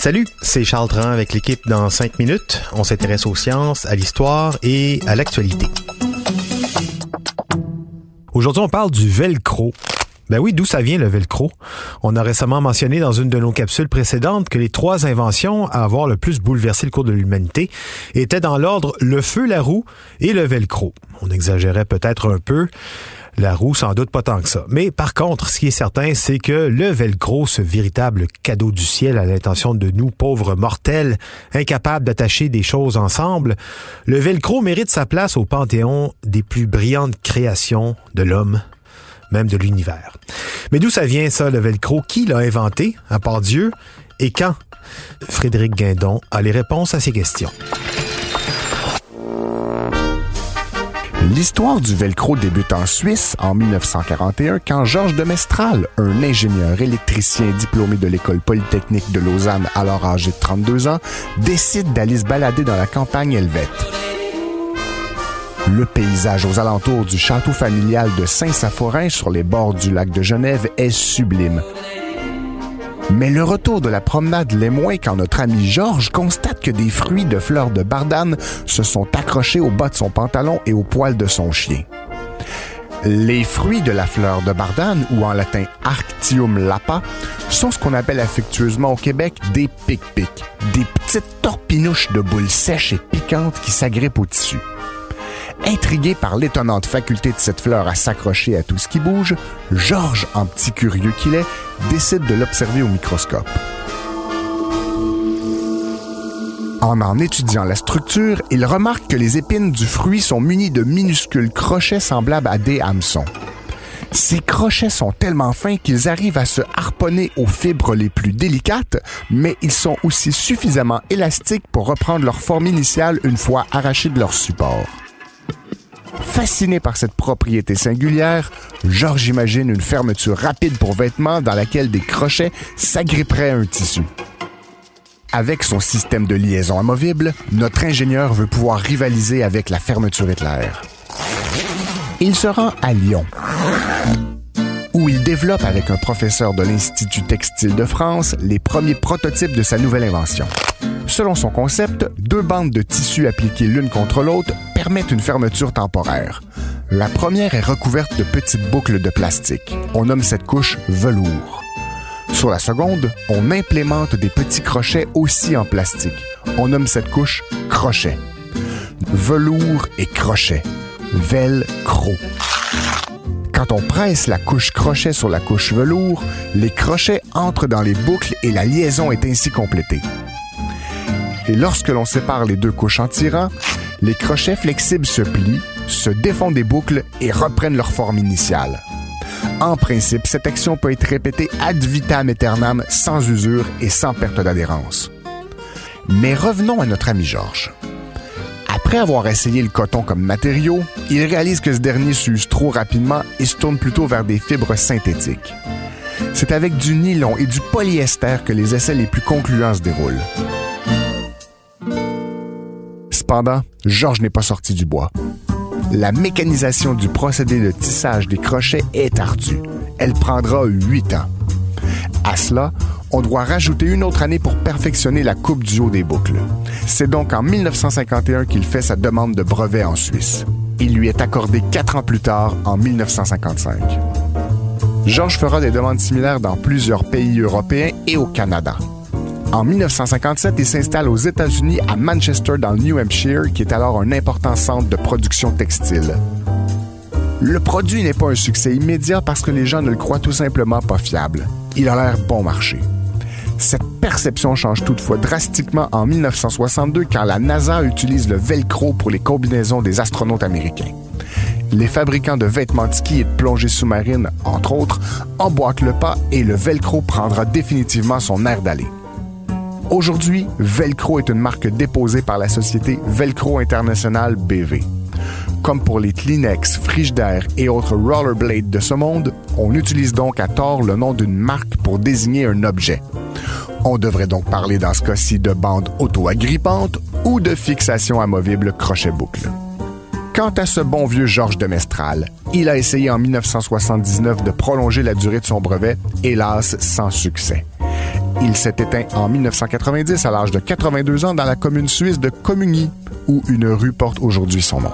Salut, c'est Charles Dran avec l'équipe dans 5 minutes. On s'intéresse aux sciences, à l'histoire et à l'actualité. Aujourd'hui, on parle du velcro. Ben oui, d'où ça vient le velcro? On a récemment mentionné dans une de nos capsules précédentes que les trois inventions à avoir le plus bouleversé le cours de l'humanité étaient dans l'ordre le feu, la roue et le velcro. On exagérait peut-être un peu. La roue, sans doute pas tant que ça. Mais par contre, ce qui est certain, c'est que le velcro, ce véritable cadeau du ciel à l'intention de nous, pauvres mortels, incapables d'attacher des choses ensemble, le velcro mérite sa place au panthéon des plus brillantes créations de l'homme même de l'univers. Mais d'où ça vient ça, le velcro? Qui l'a inventé, à part Dieu, et quand? Frédéric Guindon a les réponses à ces questions. L'histoire du velcro débute en Suisse en 1941 quand Georges de Mestral, un ingénieur électricien diplômé de l'école polytechnique de Lausanne alors âgé de 32 ans, décide d'aller se balader dans la campagne helvète. Le paysage aux alentours du château familial de Saint-Saphorin sur les bords du lac de Genève est sublime. Mais le retour de la promenade l'est moins quand notre ami Georges constate que des fruits de fleurs de bardane se sont accrochés au bas de son pantalon et au poil de son chien. Les fruits de la fleur de bardane, ou en latin Arctium lapa, sont ce qu'on appelle affectueusement au Québec des pic-pics, des petites torpinouches de boules sèches et piquantes qui s'agrippent au tissu. Intrigué par l'étonnante faculté de cette fleur à s'accrocher à tout ce qui bouge, Georges, en petit curieux qu'il est, décide de l'observer au microscope. En en étudiant la structure, il remarque que les épines du fruit sont munies de minuscules crochets semblables à des hameçons. Ces crochets sont tellement fins qu'ils arrivent à se harponner aux fibres les plus délicates, mais ils sont aussi suffisamment élastiques pour reprendre leur forme initiale une fois arrachés de leur support. Fasciné par cette propriété singulière, Georges imagine une fermeture rapide pour vêtements dans laquelle des crochets s'agripperaient à un tissu. Avec son système de liaison amovible, notre ingénieur veut pouvoir rivaliser avec la fermeture éclair. Il se rend à Lyon, où il développe avec un professeur de l'Institut textile de France les premiers prototypes de sa nouvelle invention. Selon son concept, deux bandes de tissu appliquées l'une contre l'autre permettent une fermeture temporaire. La première est recouverte de petites boucles de plastique. On nomme cette couche velours. Sur la seconde, on implémente des petits crochets aussi en plastique. On nomme cette couche crochet. Velours et crochet. Velcro. Quand on presse la couche crochet sur la couche velours, les crochets entrent dans les boucles et la liaison est ainsi complétée. Et lorsque l'on sépare les deux couches en tirant, les crochets flexibles se plient, se défont des boucles et reprennent leur forme initiale. En principe, cette action peut être répétée ad vitam aeternam sans usure et sans perte d'adhérence. Mais revenons à notre ami Georges. Après avoir essayé le coton comme matériau, il réalise que ce dernier s'use trop rapidement et se tourne plutôt vers des fibres synthétiques. C'est avec du nylon et du polyester que les essais les plus concluants se déroulent. Cependant, Georges n'est pas sorti du bois. La mécanisation du procédé de tissage des crochets est ardue. Elle prendra huit ans. À cela, on doit rajouter une autre année pour perfectionner la coupe du haut des boucles. C'est donc en 1951 qu'il fait sa demande de brevet en Suisse. Il lui est accordé quatre ans plus tard, en 1955. Georges fera des demandes similaires dans plusieurs pays européens et au Canada. En 1957, il s'installe aux États-Unis à Manchester dans le New Hampshire, qui est alors un important centre de production textile. Le produit n'est pas un succès immédiat parce que les gens ne le croient tout simplement pas fiable. Il a l'air bon marché. Cette perception change toutefois drastiquement en 1962 quand la NASA utilise le velcro pour les combinaisons des astronautes américains. Les fabricants de vêtements de ski et de plongée sous-marine, entre autres, emboîtent le pas et le Velcro prendra définitivement son air d'aller. Aujourd'hui, Velcro est une marque déposée par la société Velcro International BV. Comme pour les Kleenex, Frigidaire et autres rollerblades de ce monde, on utilise donc à tort le nom d'une marque pour désigner un objet. On devrait donc parler dans ce cas-ci de bande auto-agrippante ou de fixation amovible crochet-boucle. Quant à ce bon vieux Georges de Mestral, il a essayé en 1979 de prolonger la durée de son brevet, hélas sans succès. Il s'est éteint en 1990 à l'âge de 82 ans dans la commune suisse de Comugny, où une rue porte aujourd'hui son nom.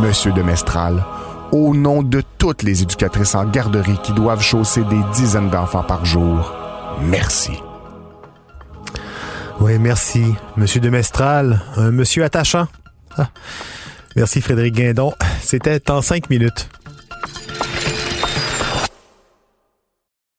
Monsieur de Mestral, au nom de toutes les éducatrices en garderie qui doivent chausser des dizaines d'enfants par jour, merci. Oui, merci, Monsieur de Mestral, un monsieur attachant. Ah. Merci Frédéric Guindon. C'était en cinq minutes.